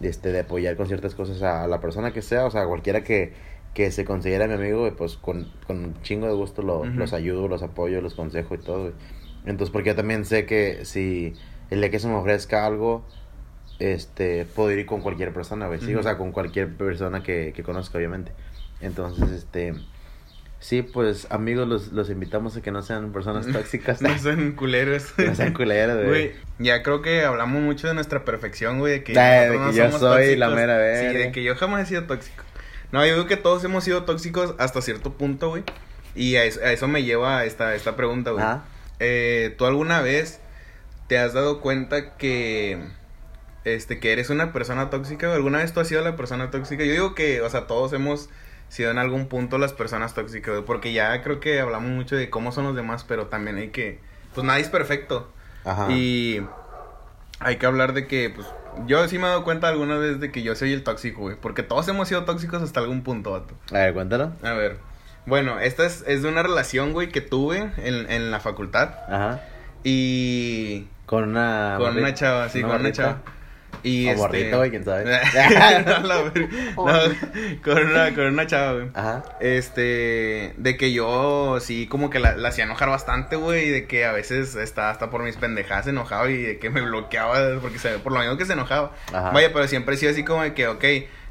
Speaker 1: de este, de apoyar con ciertas cosas a, la persona que sea, o sea, cualquiera que, que se considera mi amigo, pues con, con un chingo de gusto lo, los ayudo, los apoyo, los consejo y todo, Entonces, porque yo también sé que si el día que se me ofrezca algo, este, puedo ir con cualquier persona, güey, sí, o sea, con cualquier persona que, que conozca, obviamente. Entonces, este, Sí, pues amigos, los, los invitamos a que no sean personas tóxicas.
Speaker 2: no sean culeros.
Speaker 1: no sean culeros, güey.
Speaker 2: Ya creo que hablamos mucho de nuestra perfección, güey. De que,
Speaker 1: yo soy la mera vez.
Speaker 2: Sí, de que yo jamás he sido tóxico. No, yo digo que todos hemos sido tóxicos hasta cierto punto, güey. Y a eso, me lleva esta, esta pregunta, güey. Eh, ¿Tú alguna vez te has dado cuenta que este que eres una persona tóxica? ¿O ¿Alguna vez tú has sido la persona tóxica? Yo digo que, o sea, todos hemos sido en algún punto las personas tóxicas, porque ya creo que hablamos mucho de cómo son los demás, pero también hay que, pues nadie es perfecto. Ajá. Y hay que hablar de que, pues, yo sí me he dado cuenta alguna vez de que yo soy el tóxico, güey, porque todos hemos sido tóxicos hasta algún punto, vato.
Speaker 1: A ver, cuéntalo.
Speaker 2: A ver. Bueno, esta es, es de una relación, güey, que tuve en, en la facultad. Ajá. Y...
Speaker 1: Con una...
Speaker 2: Con una chava, sí, con una chava. Y
Speaker 1: o este... güey, quién sabe.
Speaker 2: no, con, una, con una chava, güey. Ajá. Este, de que yo sí como que la, la hacía enojar bastante, güey, y de que a veces estaba hasta por mis pendejadas enojado y de que me bloqueaba porque se, por lo menos que se enojaba. Ajá. Vaya, pero siempre he sido así como de que, ok,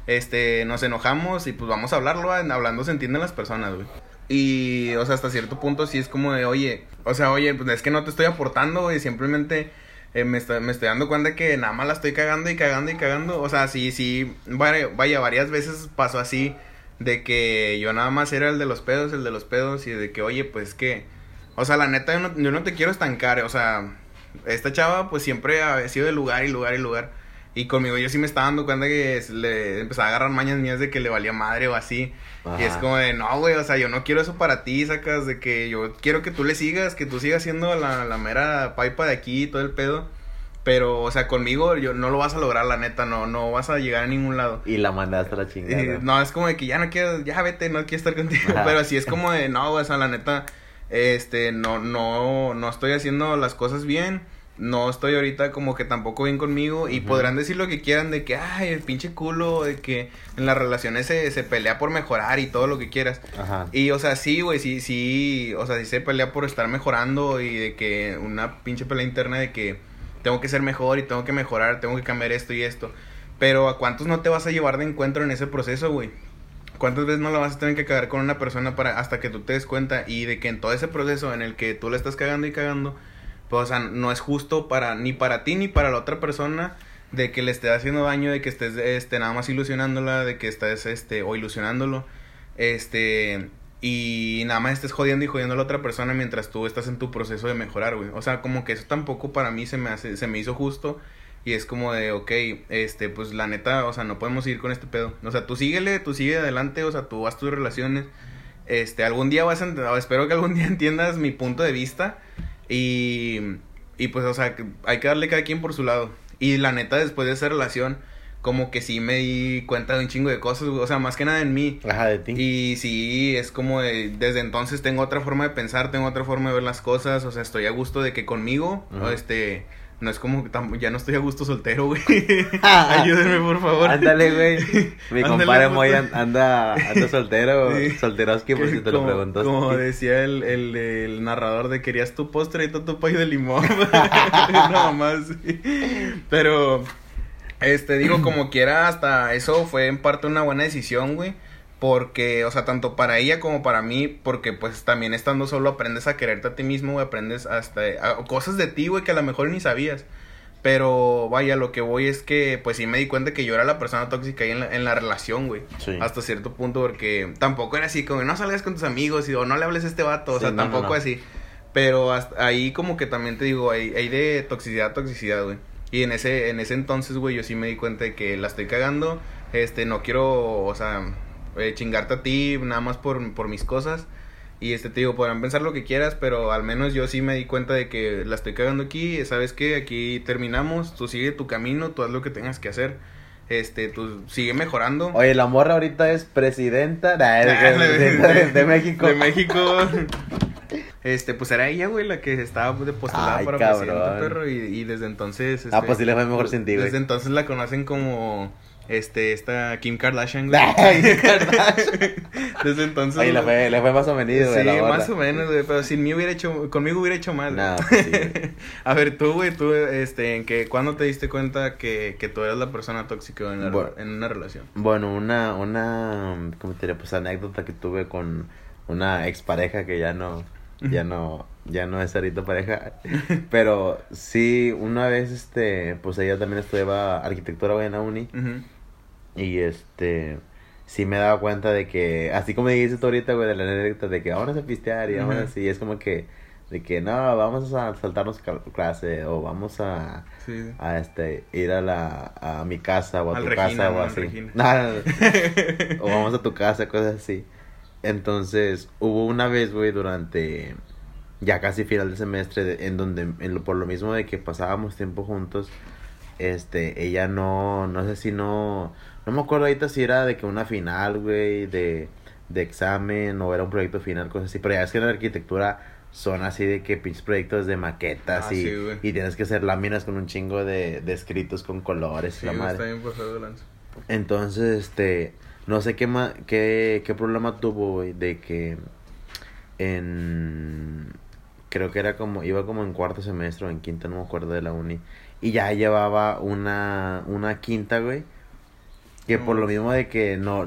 Speaker 2: este, nos enojamos y pues vamos a hablarlo, hablando se entienden las personas, güey. Y, o sea, hasta cierto punto sí es como de, oye, o sea, oye, pues es que no te estoy aportando, güey, simplemente eh, me, estoy, me estoy dando cuenta que nada más la estoy cagando y cagando y cagando. O sea, sí, sí, vaya, vaya, varias veces pasó así de que yo nada más era el de los pedos, el de los pedos y de que, oye, pues que, o sea, la neta, yo no, yo no te quiero estancar, o sea, esta chava pues siempre ha sido de lugar y lugar y lugar. Y conmigo yo sí me estaba dando cuenta que le empezaba a agarrar mañas mías de que le valía madre o así. Y es como de, no, güey, o sea, yo no quiero eso para ti, sacas de que yo quiero que tú le sigas, que tú sigas siendo la, la mera pipa de aquí y todo el pedo. Pero, o sea, conmigo yo no lo vas a lograr, la neta, no, no vas a llegar a ningún lado.
Speaker 1: Y la mandaste a la chingada.
Speaker 2: no, es como de que ya no quiero, ya vete, no quiero estar contigo. Pero así es como de, no, o sea, la neta, este, no, no, no estoy haciendo las cosas bien no estoy ahorita como que tampoco bien conmigo y podrán decir lo que quieran de que, ay, el pinche culo, de que en las relaciones se, se pelea por mejorar y todo lo que quieras. Ajá. Y, o sea, sí, güey, sí, sí, o sea, sí se pelea por estar mejorando y de que una pinche pelea interna de que tengo que ser mejor y tengo que mejorar, tengo que cambiar esto y esto. Pero ¿a cuántos no te vas a llevar de encuentro en ese proceso, güey? ¿Cuántas veces no la vas a tener que cagar con una persona para hasta que tú te des cuenta y de que en todo ese proceso en el que tú le estás cagando y cagando pues, o sea, no es justo para ni para ti ni para la otra persona de que le esté haciendo daño, de que estés este, nada más ilusionándola, de que estés este, o ilusionándolo, este, y nada más estés jodiendo y jodiendo a la otra persona mientras tú estás en tu proceso de mejorar, güey. O sea, como que eso tampoco para mí se me hace, se me hizo justo. Y es como de, ok, este, pues la neta, o sea, no podemos seguir con este pedo. O sea, tú síguele, tú sigue adelante, o sea, tú vas tus relaciones. Este, algún día vas a, espero que algún día entiendas mi punto de vista. Y, y pues, o sea, hay que darle cada quien por su lado. Y la neta, después de esa relación, como que sí me di cuenta de un chingo de cosas, o sea, más que nada en mí.
Speaker 1: Ajá, de ti.
Speaker 2: Y sí, es como de, desde entonces tengo otra forma de pensar, tengo otra forma de ver las cosas, o sea, estoy a gusto de que conmigo, este, no es como que ya no estoy a gusto soltero, güey. Ayúdenme, por favor.
Speaker 1: Ándale, güey. Mi compadre Moy anda, anda soltero, sí. solteroski, por si te lo preguntaste.
Speaker 2: Como decía el, el, el, narrador de querías tu postre y todo tu pay de limón. Nada más, Pero, este, digo, como quiera, hasta eso fue en parte una buena decisión, güey porque, o sea, tanto para ella como para mí, porque pues también estando solo aprendes a quererte a ti mismo, güey, aprendes hasta cosas de ti, güey, que a lo mejor ni sabías. Pero vaya, lo que voy es que pues sí me di cuenta que yo era la persona tóxica ahí en la, en la relación, güey. Hasta cierto punto, porque tampoco era así, como no salgas con tus amigos y, o no le hables a este vato, o sea, tampoco así. Pero hasta ahí como que también te digo, hay, hay de toxicidad toxicidad, güey. Y en ese, en ese entonces, güey, yo sí me di cuenta de que la estoy cagando. Este, no quiero, o sea, eh, chingarte a ti nada más por, por mis cosas. Y este te digo, podrán pensar lo que quieras, pero al menos yo sí me di cuenta de que la estoy cagando aquí. ¿Sabes qué? Aquí terminamos. Tú sigue tu camino, tú haz lo que tengas que hacer. Este, tú sigue mejorando.
Speaker 1: Oye, la morra ahorita es presidenta, de, México.
Speaker 2: De México. este, pues era ella, güey, la que estaba de postulada
Speaker 1: Ay,
Speaker 2: para
Speaker 1: cabrón.
Speaker 2: presidente, perro, y, y desde entonces...
Speaker 1: Ah,
Speaker 2: este,
Speaker 1: pues sí le fue mejor güey.
Speaker 2: Desde entonces la conocen como, este, esta Kim Kardashian, güey.
Speaker 1: Ay, Kim Kardashian.
Speaker 2: desde entonces...
Speaker 1: Oye, le fue, le fue más o menos, güey.
Speaker 2: Sí,
Speaker 1: la
Speaker 2: más o menos, güey, pero sin mí hubiera hecho, conmigo hubiera hecho mal.
Speaker 1: No, pues sí, güey.
Speaker 2: A ver, tú, güey, tú, este, en que, ¿cuándo te diste cuenta que, que tú eras la persona tóxica en, la-
Speaker 1: Bueno.
Speaker 2: en una relación?
Speaker 1: Bueno, una, una, ¿cómo te diré? Pues anécdota que tuve con una expareja que ya no, ya no, ya no es ahorita pareja. Pero sí, una vez, este, pues ella también estudiaba arquitectura, güey, en la uni.
Speaker 2: Ujú.
Speaker 1: Y este, sí me daba cuenta de que, así como dijiste tú ahorita, güey, de la anécdota de que vamos a pistear y vamos así, es como que, de que no, vamos a saltarnos clase o vamos a,
Speaker 2: Sí.
Speaker 1: a este, ir a la, a mi casa o a
Speaker 2: Al
Speaker 1: tu
Speaker 2: Regina,
Speaker 1: casa o así. No, no, no. o vamos a tu casa, cosas así. Entonces, hubo una vez, güey, durante ya casi final del semestre, de- en donde, en lo- por lo mismo de que pasábamos tiempo juntos, este, ella no, no sé si no, no me acuerdo ahorita si era de que una final, güey, de, de examen o era un proyecto final, cosas así, pero ya es que en la arquitectura son así de que pinches proyectos de maquetas
Speaker 2: Ah,
Speaker 1: y,
Speaker 2: sí,
Speaker 1: y tienes que hacer láminas con un chingo de, de escritos con colores,
Speaker 2: Sí,
Speaker 1: la madre.
Speaker 2: está bien pasado de lanza.
Speaker 1: Entonces, este, no sé qué, ma qué, qué problema tuvo, güey, de que en, creo que era como, iba como en cuarto semestre o en quinta, no me acuerdo de la uni, y ya llevaba una, una quinta, güey, que por lo mismo de que no,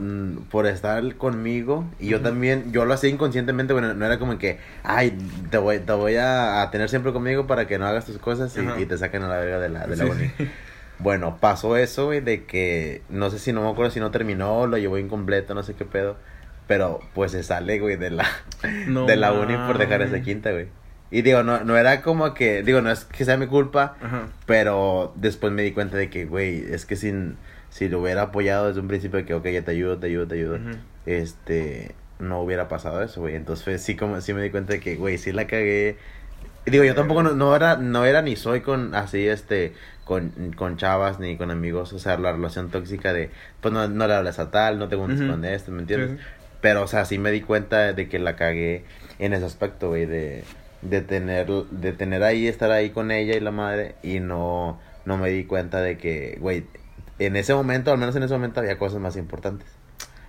Speaker 1: por estar conmigo, y yo también, yo lo hacía inconscientemente, bueno, no era como que, ay, te voy, te voy a, a tener siempre conmigo para que no hagas tus cosas y, y te saquen a la verga de la, de la
Speaker 2: Sí.
Speaker 1: uni. Bueno, pasó eso, güey, de que no sé si no me acuerdo si no terminó, lo llevó incompleto, no sé qué pedo. Pero pues se sale, güey, de la,
Speaker 2: No
Speaker 1: de la uni por dejar esa quinta, güey. Y digo, no, no era como que, digo, no es que sea mi culpa,
Speaker 2: Ajá.
Speaker 1: pero después me di cuenta de que, güey, es que sin, si lo hubiera apoyado desde un principio de que, ok, ya te ayudo, te ayudo, te ayudo, este, no hubiera pasado eso, güey. Entonces sí, como, sí me di cuenta de que, güey, sí la cagué. Y Digo, yo tampoco no, no era, no era ni soy con, así, este, con, con chavas ni con amigos, o sea, la relación tóxica de, pues no, no le hablas a tal, no te juntas
Speaker 2: Ujú.
Speaker 1: con esto, ¿me entiendes?
Speaker 2: Sí.
Speaker 1: Pero, o sea, sí me di cuenta de que la cagué en ese aspecto, güey, de, de tener, de tener ahí, estar ahí con ella y la madre, y no, no me di cuenta de que, güey, en ese momento, al menos en ese momento, había cosas más importantes.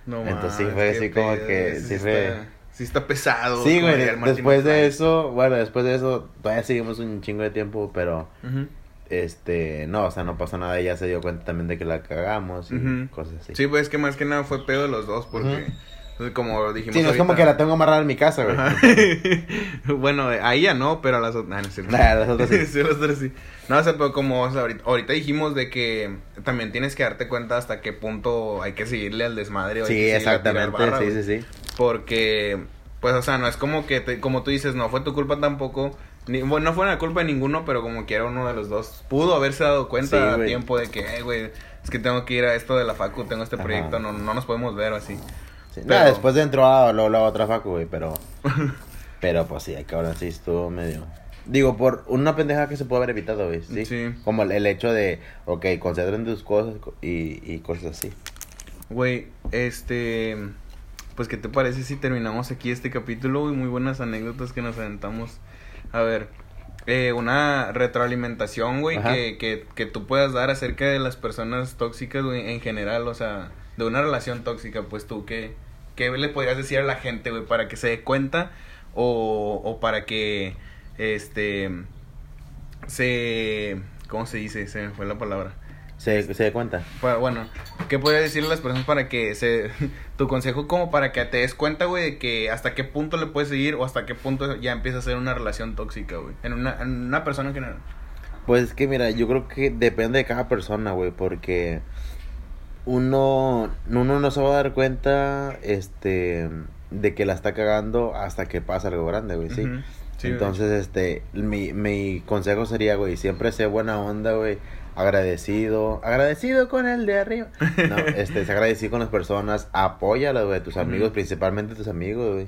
Speaker 2: No
Speaker 1: Entonces, sí fue así como que, sí fue-
Speaker 2: Está, sí está pesado.
Speaker 1: Sí, güey, después de eso, bueno, después de eso, todavía seguimos un chingo de tiempo, pero, este, no, o sea, no pasó nada, ella se dio cuenta también de que la cagamos y cosas así.
Speaker 2: Sí, pues es que más que nada fue pedo de los dos, porque. Como dijimos
Speaker 1: Sí, no es como que la tengo amarrada en mi casa, güey.
Speaker 2: Bueno, a ella no, pero a las otras. No cierto.
Speaker 1: Nah, las otras sí.
Speaker 2: Sí, las otras sí. No, o sea, pero como o sea, ahorita, ahorita dijimos de que también tienes que darte cuenta hasta qué punto hay que seguirle al desmadre. o hay
Speaker 1: Sí,
Speaker 2: que
Speaker 1: exactamente,
Speaker 2: barra,
Speaker 1: sí, sí, sí.
Speaker 2: Porque, pues, o sea, no es como que, te- como tú dices, no fue tu culpa tampoco. Ni, bueno, no fue la culpa de ninguno, pero como quiera uno de los dos pudo haberse dado cuenta
Speaker 1: Sí,
Speaker 2: a tiempo de que, "Eh, güey, es que tengo que ir a esto de la facu, tengo este
Speaker 1: Ajá.
Speaker 2: proyecto, no, no nos podemos ver o así.
Speaker 1: Sí,
Speaker 2: Pero-
Speaker 1: nah, después de entró a otra facu, güey, pero... pero pues sí, cabrón, sí estuvo medio... Digo, por una pendeja que se puede haber evitado, güey, ¿sí?
Speaker 2: Sí.
Speaker 1: Como el, el hecho de, ok, concentren tus cosas co- y, y cosas así.
Speaker 2: Güey, este. Pues, ¿qué te parece si terminamos aquí este capítulo? güey? Muy buenas anécdotas que nos aventamos. A ver, eh, una retroalimentación, güey, que, que, que tú puedas dar acerca de las personas tóxicas, güey, en general, o sea, de una relación tóxica, pues tú, ¿qué, qué le podrías decir a la gente, güey, para que se dé cuenta o, o para que, este, se. ¿Cómo se dice? Se me fue la palabra.
Speaker 1: ¿Se, se da cuenta?
Speaker 2: Pa- bueno, ¿qué podrías decirle a las personas para que se... Tu consejo como para que te des cuenta, güey, de que hasta qué punto le puedes seguir o hasta qué punto ya empieza a ser una relación tóxica, güey. En una, en una persona en general.
Speaker 1: Pues es que mira, yo creo que depende de cada persona, güey, porque uno, uno no se va a dar cuenta, este, de que la está cagando hasta que pasa algo grande, güey, ¿sí?
Speaker 2: Ujú. Sí, güey.
Speaker 1: Entonces, este, mi, mi consejo sería, güey, siempre sé buena onda, güey, agradecido, agradecido con el de arriba. No, este, sé agradecido con las personas, apóyalas, güey, tus amigos,
Speaker 2: Ujú.
Speaker 1: principalmente tus amigos, güey,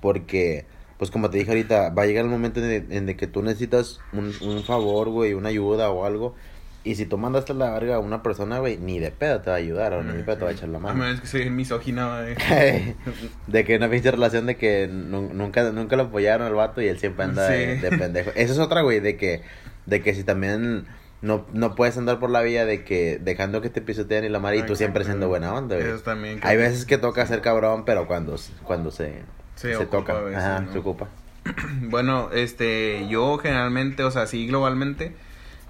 Speaker 1: porque, pues como te dije ahorita, va a llegar el momento en, el- en el que tú necesitas un, un favor, güey, una ayuda o algo, Y si tú mandaste a la verga a una persona, güey, ni de pedo te va a ayudar o ni de pedo te va a echar la
Speaker 2: A
Speaker 1: mano.
Speaker 2: menos que soy misógina, güey.
Speaker 1: de que una pinche relación de que nu- nunca, nunca lo apoyaron al vato y él siempre anda de, pendejo. Esa es otra, güey, de que, de que si también no, no puedes andar por la vía de que dejando que te pisoteen y la madre y tú siempre siendo buena onda, güey.
Speaker 2: Eso también.
Speaker 1: Hay veces que toca ser cabrón, pero cuando, cuando se,
Speaker 2: Se
Speaker 1: se,
Speaker 2: ocupa
Speaker 1: toca,
Speaker 2: a veces,
Speaker 1: ajá,
Speaker 2: ¿no?
Speaker 1: se ocupa.
Speaker 2: Bueno, este, yo generalmente, o sea, sí globalmente,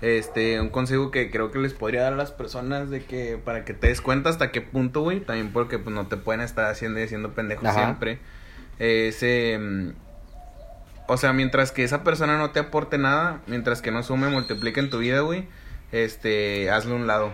Speaker 2: este, un consejo que creo que les podría dar a las personas de que para que te des cuenta hasta qué punto, güey, también porque pues no te pueden estar haciendo y haciendo pendejos
Speaker 1: Ajá.
Speaker 2: siempre. Es, em, o sea, mientras que esa persona no te aporte nada, mientras que no sume, multiplique en tu vida, güey, este, hazlo a un lado.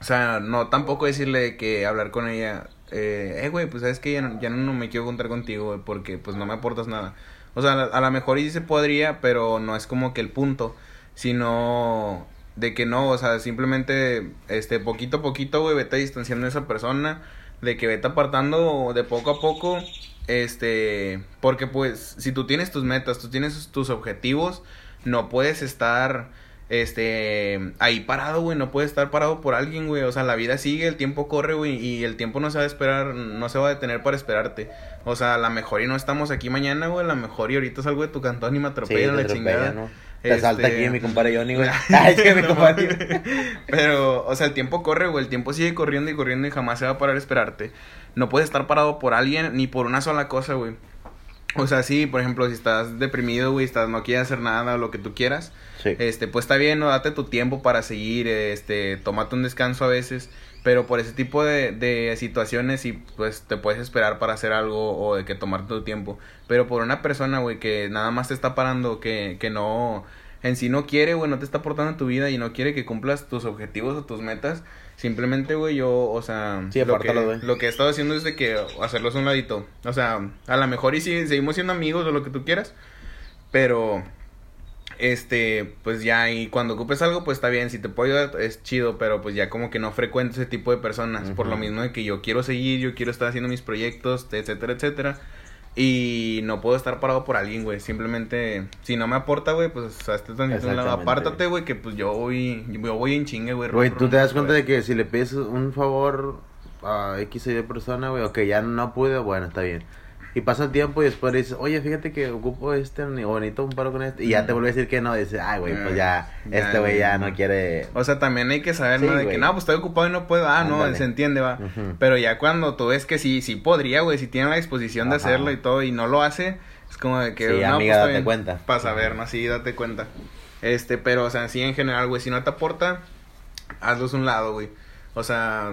Speaker 2: O sea, no tampoco decirle que hablar con ella, eh, eh, güey, pues sabes que ya no, ya no me quiero contar contigo, güey, porque pues no me aportas nada. O sea, a, lo mejor sí se podría, pero no es como que el punto, sino de que no, o sea, simplemente, este, poquito a poquito, güey, vete distanciando de esa persona, de que vete apartando de poco a poco, este, porque pues, si tú tienes tus metas, tú tienes tus objetivos, no puedes estar, este, ahí parado, güey, no puedes estar parado por alguien, güey, o sea, la vida sigue, el tiempo corre, güey, y el tiempo no se va a esperar, no se va a detener para esperarte, o sea, a lo mejor y no estamos aquí mañana, güey, a lo mejor y ahorita salgo de tu cantón y me
Speaker 1: Sí,
Speaker 2: atropellan
Speaker 1: te
Speaker 2: la
Speaker 1: atropella,
Speaker 2: chingada.
Speaker 1: ¿no? Te salta
Speaker 2: Este-
Speaker 1: aquí mi compadre Johnny, güey. Ay, es que mi compadre.
Speaker 2: Pero, o sea, el tiempo corre, güey. El tiempo sigue corriendo y corriendo y jamás se va a parar a esperarte. No puedes estar parado por alguien ni por una sola cosa, güey. O sea, sí, por ejemplo, si estás deprimido, güey, estás, no quieres hacer nada o lo que tú quieras,
Speaker 1: Sí.
Speaker 2: este, pues está bien, no date tu tiempo para seguir, este, tómate un descanso a veces, pero por ese tipo de, de situaciones sí, pues te puedes esperar para hacer algo o de que tomarte tu tiempo, pero por una persona, güey, que nada más te está parando, que, que no, en sí no quiere, güey, no te está aportando en tu vida y no quiere que cumplas tus objetivos o tus metas, simplemente, güey, yo, o sea,
Speaker 1: Sí,
Speaker 2: lo, que, lo que he estado haciendo es de que hacerlos a un ladito, o sea, a lo mejor y sí, seguimos siendo amigos o lo que tú quieras, pero este, pues ya, y cuando ocupes algo, pues está bien, si te puedo ayudar, es chido, pero pues ya como que no frecuento ese tipo de personas, por lo mismo de que yo quiero seguir, yo quiero estar haciendo mis proyectos, etcétera, etcétera, y no puedo estar parado por alguien, güey, simplemente, si no me aporta, güey, pues hazte tantito a un lado, apártate, güey, que pues yo voy, yo voy en chingue, güey.
Speaker 1: Güey, tú te das cuenta de que si le pides un favor a X o Y persona, güey, ok, ya no pude, bueno, está bien. Y pasa el tiempo y después le dices, oye, fíjate que ocupo este, o necesito un paro con este. Y ya te vuelve a decir que no, y dices, ay, güey, pues ya,
Speaker 2: Ya,
Speaker 1: este güey ya no quiere.
Speaker 2: O sea, también hay que saber,
Speaker 1: Sí,
Speaker 2: ¿no? De
Speaker 1: güey.
Speaker 2: que, no, pues estoy ocupado y no puedo. Ah, no, se entiende, va. Pero ya cuando tú ves que sí, sí podría, güey, si tiene la disposición de hacerlo y todo y no lo hace, es como de que,
Speaker 1: Sí,
Speaker 2: no,
Speaker 1: amiga,
Speaker 2: pues,
Speaker 1: date
Speaker 2: bien.
Speaker 1: cuenta.
Speaker 2: Para saber, ¿no? Sí, date cuenta. Este, pero, o sea, sí, en general, güey, si no te aporta, hazlos un lado, güey. O sea,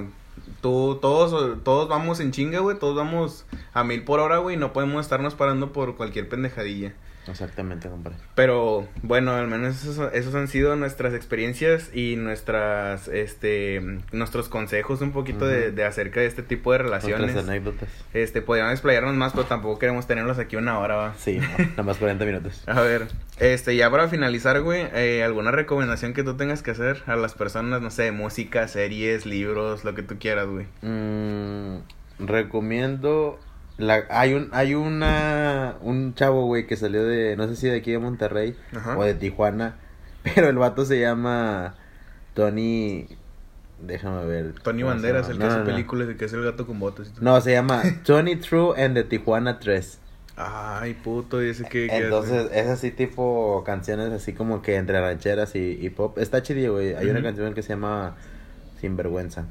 Speaker 2: tú, todos, todos vamos en chinga, güey, todos vamos a mil por hora, güey, no podemos estarnos parando por cualquier pendejadilla.
Speaker 1: Exactamente, compadre.
Speaker 2: Pero bueno, al menos esos, esos han sido nuestras experiencias y nuestras, este, nuestros consejos un poquito de, de acerca de este tipo de relaciones.
Speaker 1: Nuestras anécdotas.
Speaker 2: Este, podríamos explayarnos más, pero tampoco queremos tenerlos aquí una hora, va.
Speaker 1: Sí, no, nada más 40 minutos.
Speaker 2: A ver, este, ya para finalizar, güey, eh, ¿alguna recomendación que tú tengas que hacer a las personas, no sé, música, series, libros, lo que tú quieras, güey?
Speaker 1: Mm, recomiendo la hay un hay una un chavo güey que salió de no sé si de aquí de Monterrey
Speaker 2: Ajá.
Speaker 1: o de Tijuana, pero el vato se llama Tony déjame ver.
Speaker 2: Tony
Speaker 1: ¿cómo se
Speaker 2: Banderas, el
Speaker 1: No,
Speaker 2: que hace
Speaker 1: no,
Speaker 2: películas y que hace el gato con botas y todo.
Speaker 1: No, se llama Tony True and the Tijuana 3.
Speaker 2: Ay, puto, y ese que...
Speaker 1: Entonces, es así tipo canciones así como que entre rancheras y, y pop. Está chido, güey. Hay una canción que se llama Sinvergüenza.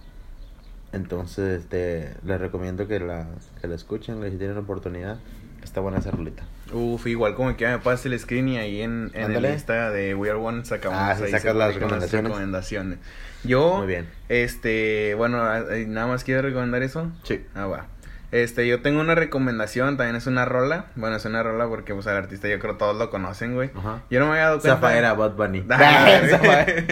Speaker 1: Entonces, este, les recomiendo que la, que la escuchen, si tienen oportunidad. Está buena esa rolita.
Speaker 2: Uf, igual como que me pase el screen y ahí en, en el. Insta de We Are One sacamos
Speaker 1: Ah,
Speaker 2: ahí
Speaker 1: sacas las recomendaciones.
Speaker 2: recomendaciones. Yo,
Speaker 1: Muy bien.
Speaker 2: este, bueno, eh, nada más quiero recomendar eso.
Speaker 1: Sí.
Speaker 2: Ah, va. Este, yo tengo una recomendación, también es una rola. Bueno, es una rola porque, pues, al artista yo creo todos lo conocen, güey.
Speaker 1: Ajá.
Speaker 2: Yo no me había dado cuenta.
Speaker 1: Zafaera, Bad Bunny.
Speaker 2: Ah,
Speaker 1: Zafaera.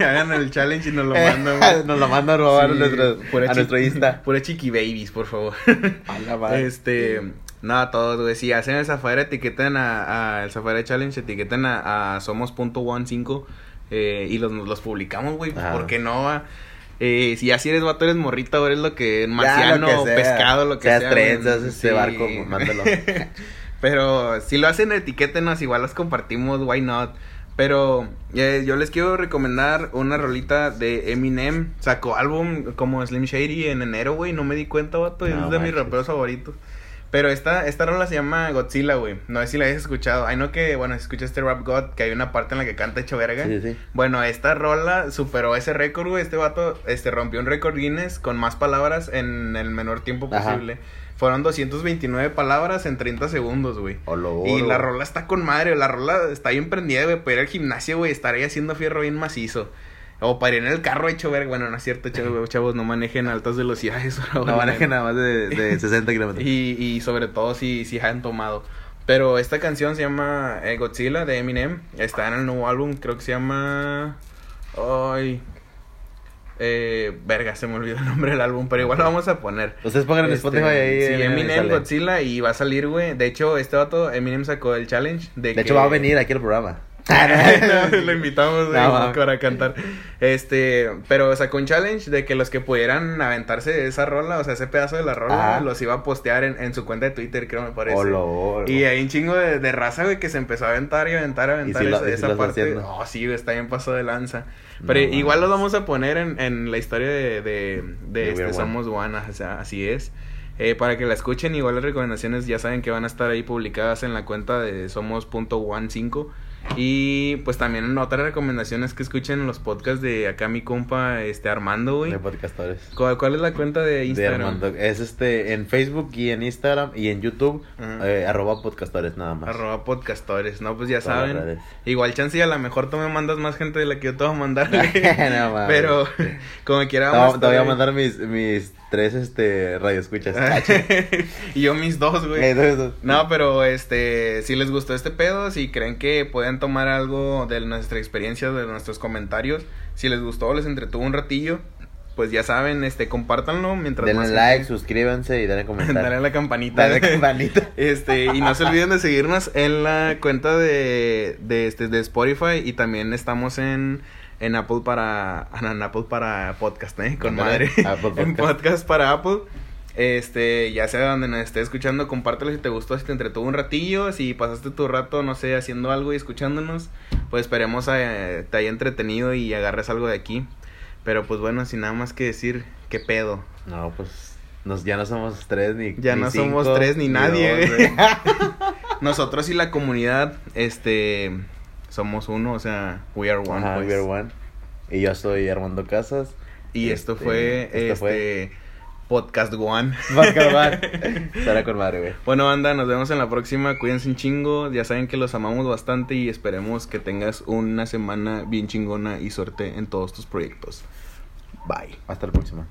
Speaker 2: Hagan el challenge y nos lo mandan, güey.
Speaker 1: Nos lo mandan a robar
Speaker 2: Sí,
Speaker 1: a nuestro, a nuestro Insta.
Speaker 2: Pura chiqui babies, por favor.
Speaker 1: A la madre.
Speaker 2: Este, no, todos, güey, si hacen el Zafaira, etiqueten a, a el Zafaira Challenge, etiqueten a, a somos.15 eh, y los, los publicamos, güey, pues,
Speaker 1: Ajá.
Speaker 2: ¿por qué no? va? Eh, si ya si eres vato, eres morrita, o eres lo que,
Speaker 1: Ya,
Speaker 2: marciano,
Speaker 1: lo que
Speaker 2: pescado, lo que
Speaker 1: Seas
Speaker 2: sea.
Speaker 1: trenzas, este
Speaker 2: Sí.
Speaker 1: barco, mándalo.
Speaker 2: Pero si lo hacen, etiquétenos, igual los compartimos, why not? Pero eh, yo les quiero recomendar una rolita de Eminem. Sacó álbum como Slim Shady en enero, güey. No me di cuenta, vato.
Speaker 1: No
Speaker 2: es de mis raperos favoritos. Pero esta, esta rola se llama Godzilla, güey. No sé si la hayas escuchado. Ay, no que, bueno, si escuchas este Rap God, que hay una parte en la que canta hecho verga.
Speaker 1: Sí, sí.
Speaker 2: Bueno, esta rola superó ese récord, güey. Este vato este, rompió un récord Guinness con más palabras en el menor tiempo
Speaker 1: Ajá.
Speaker 2: posible. Fueron 229 palabras en 30 segundos, güey. Y la rola está con madre, la rola está bien prendida, güey. Para ir al gimnasio, güey, estar ahí haciendo fierro bien macizo. O para ir en el carro hecho verga. Bueno, no es cierto, chavos, chavos no manejen a altas velocidades.
Speaker 1: No manejen nada más de, de 60 kilómetros.
Speaker 2: y, y sobre todo si, si han tomado. Pero esta canción se llama eh, Godzilla de Eminem. Está en el nuevo álbum, creo que se llama. Ay. Eh, verga, se me olvidó el nombre del álbum, pero igual lo vamos a poner.
Speaker 1: Ustedes pongan en
Speaker 2: Este,
Speaker 1: Spotify ahí.
Speaker 2: Sí,
Speaker 1: eh,
Speaker 2: Eminem. Godzilla y va a salir, güey. De hecho, este vato, Eminem sacó el challenge de,
Speaker 1: De hecho, va a venir aquí al programa.
Speaker 2: No, lo invitamos
Speaker 1: No,
Speaker 2: para cantar. Este, pero sacó un challenge de que los que pudieran aventarse esa rola, o sea, ese pedazo de la rola,
Speaker 1: Ajá.
Speaker 2: los iba a postear en, en su cuenta de Twitter, creo me parece.
Speaker 1: Olo, olo.
Speaker 2: Y hay un chingo de, de raza, güey, que se empezó a aventar y aventar, aventar
Speaker 1: sí
Speaker 2: esa,
Speaker 1: y sí
Speaker 2: esa
Speaker 1: lo está
Speaker 2: parte.
Speaker 1: haciendo.
Speaker 2: No, sí, güey, está bien paso de lanza.
Speaker 1: No
Speaker 2: Pero igual
Speaker 1: mames.
Speaker 2: los vamos a poner en, en la historia de, de, de, este. Somos One, o sea, así es. Eh, para que la escuchen, igual las recomendaciones ya saben que van a estar ahí publicadas en la cuenta de somos.one5. Y pues también en otras recomendaciones que escuchen los podcasts de acá mi compa este Armando, güey.
Speaker 1: De podcastores.
Speaker 2: ¿Cuál, cuál es la cuenta de
Speaker 1: De
Speaker 2: Instagram?
Speaker 1: Armando. Es este en Facebook y en Instagram y en YouTube. Eh, arroba podcastores nada más.
Speaker 2: Arroba podcastores, no, pues ya
Speaker 1: Todas
Speaker 2: saben. Igual chance y a lo mejor tú me mandas más gente de la que yo te voy a mandar.
Speaker 1: No.
Speaker 2: Pero como quiera
Speaker 1: voy- te voy a mandar mis, mis tres este radioescuchas.
Speaker 2: y yo mis dos, güey. No, pero este, si les gustó este pedo, si creen que pueden tomar algo de nuestra experiencia, de nuestros comentarios, si les gustó, les entretuvo un ratillo, pues ya saben, este, compártanlo mientras
Speaker 1: Denle
Speaker 2: más
Speaker 1: like,
Speaker 2: gente-
Speaker 1: suscríbanse y denle comentario.
Speaker 2: Dale a la campanita.
Speaker 1: Campanita.
Speaker 2: Este, y no se olviden de seguirnos en la cuenta de, de, este, de Spotify y también estamos en, en Apple para, en Apple para podcast, ¿eh? Con madre.
Speaker 1: Apple
Speaker 2: en
Speaker 1: Podcast.
Speaker 2: podcast para Apple. Este, ya sea donde nos esté escuchando, compártelo si te gustó, si te entretuvo un ratillo, si pasaste tu rato, no sé, haciendo algo y escuchándonos, pues esperemos eh, te haya entretenido y agarres algo de aquí. Pero pues bueno, sin nada más que decir, ¿qué pedo?
Speaker 1: No, pues nos, ya no somos tres ni
Speaker 2: Ya
Speaker 1: ni
Speaker 2: no
Speaker 1: cinco,
Speaker 2: somos tres ni nadie,
Speaker 1: dos.
Speaker 2: Nosotros y la comunidad, este, somos uno, o sea, we are one.
Speaker 1: Ajá,
Speaker 2: pues.
Speaker 1: we are one. Y yo soy Armando Casas.
Speaker 2: Y esto
Speaker 1: Este,
Speaker 2: fue,
Speaker 1: esto
Speaker 2: este,
Speaker 1: fue-
Speaker 2: Podcast One.
Speaker 1: Podcast One. Estará con madre, güey.
Speaker 2: Bueno, banda, nos vemos en la próxima. Cuídense un chingo. Ya saben que los amamos bastante y esperemos que tengas una semana bien chingona y suerte en todos tus proyectos. Bye.
Speaker 1: Hasta la próxima.